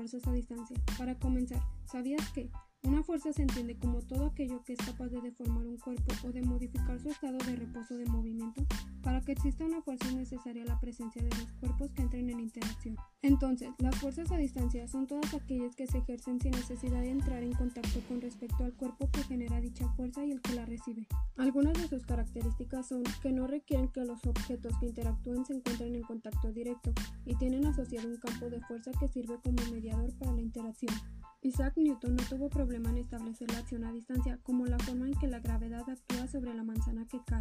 fuerzas a distancia. Para comenzar, ¿sabías que una fuerza se entiende como todo aquello que es capaz de deformar un cuerpo o de modificar su estado de reposo de movimiento. Para que exista una fuerza es necesaria la presencia de dos cuerpos que entren en interacción. Entonces, las fuerzas a distancia son todas aquellas que se ejercen sin necesidad de entrar en contacto con respecto al cuerpo que genera dicha fuerza y el que la recibe. Algunas de sus características son que no requieren que los objetos que interactúen se encuentren en contacto directo y tienen asociado un campo de fuerza que sirve como mediador para la interacción. Isaac Newton no tuvo problema en establecer la acción a distancia como la forma en que la gravedad actúa sobre la manzana que cae.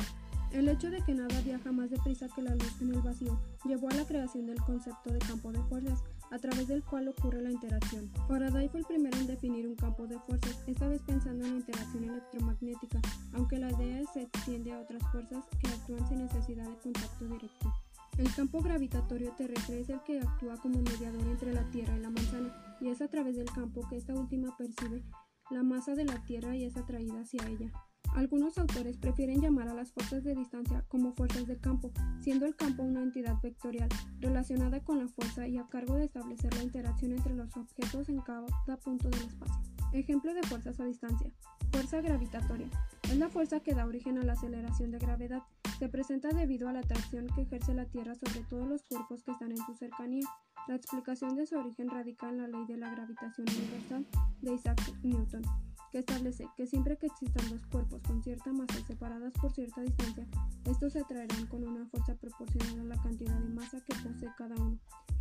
El hecho de que nada viaja más deprisa que la luz en el vacío llevó a la creación del concepto de campo de fuerzas, a través del cual ocurre la interacción. Faraday fue el primero en definir un campo de fuerzas, esta vez pensando en la interacción electromagnética, aunque la idea se extiende a otras fuerzas que actúan sin necesidad de contacto directo. El campo gravitatorio terrestre es el que actúa como mediador entre la Tierra y la manzana, y es a través del campo que esta última percibe la masa de la Tierra y es atraída hacia ella. Algunos autores prefieren llamar a las fuerzas de distancia como fuerzas de campo, siendo el campo una entidad vectorial relacionada con la fuerza y a cargo de establecer la interacción entre los objetos en cada punto del espacio. Ejemplo de fuerzas a distancia. Fuerza gravitatoria. Es la fuerza que da origen a la aceleración de gravedad se presenta debido a la atracción que ejerce la Tierra sobre todos los cuerpos que están en su cercanía. La explicación de su origen radica en la ley de la gravitación universal de Isaac Newton, que establece que siempre que existan dos cuerpos con cierta masa separadas por cierta distancia, estos se atraerán con una fuerza proporcional a la cantidad de masa que posee cada uno,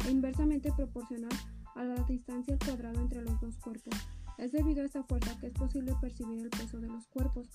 e inversamente proporcional a la distancia al cuadrado entre los dos cuerpos. Es debido a esta fuerza que es posible percibir el peso de los cuerpos.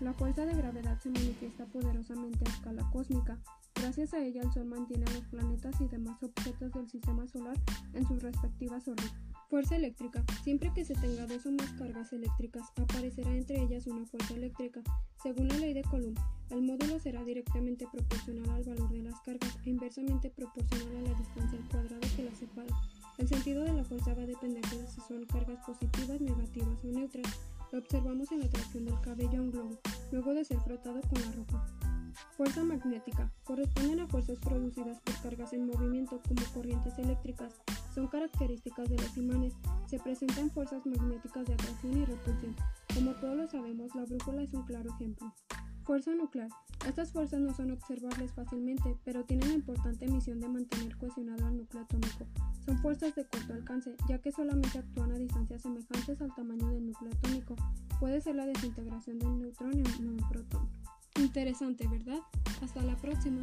La fuerza de gravedad se manifiesta poderosamente a escala cósmica. Gracias a ella el Sol mantiene a los planetas y demás objetos del sistema solar en sus respectivas órbitas. Fuerza eléctrica. Siempre que se tenga dos o más cargas eléctricas, aparecerá entre ellas una fuerza eléctrica. Según la ley de Coulomb, el módulo será directamente proporcional al valor de las cargas e inversamente proporcional a la distancia al cuadrado que las separa. El sentido de la fuerza va a depender de si son cargas positivas, negativas o neutras. Lo observamos en la atracción del cabello a un globo, luego de ser frotado con la ropa. Fuerza magnética. Corresponden a fuerzas producidas por cargas en movimiento como corrientes eléctricas. Son características de los imanes. Se presentan fuerzas magnéticas de atracción y repulsión. Como todos lo sabemos, la brújula es un claro ejemplo. Fuerza nuclear. Estas fuerzas no son observables fácilmente, pero tienen la importante misión de mantener cohesionado al núcleo atómico. Son fuerzas de corto alcance, ya que solamente actúan a distancias semejantes al tamaño del núcleo atómico. Puede ser la desintegración de un neutrón en un protón. Interesante, ¿verdad? Hasta la próxima.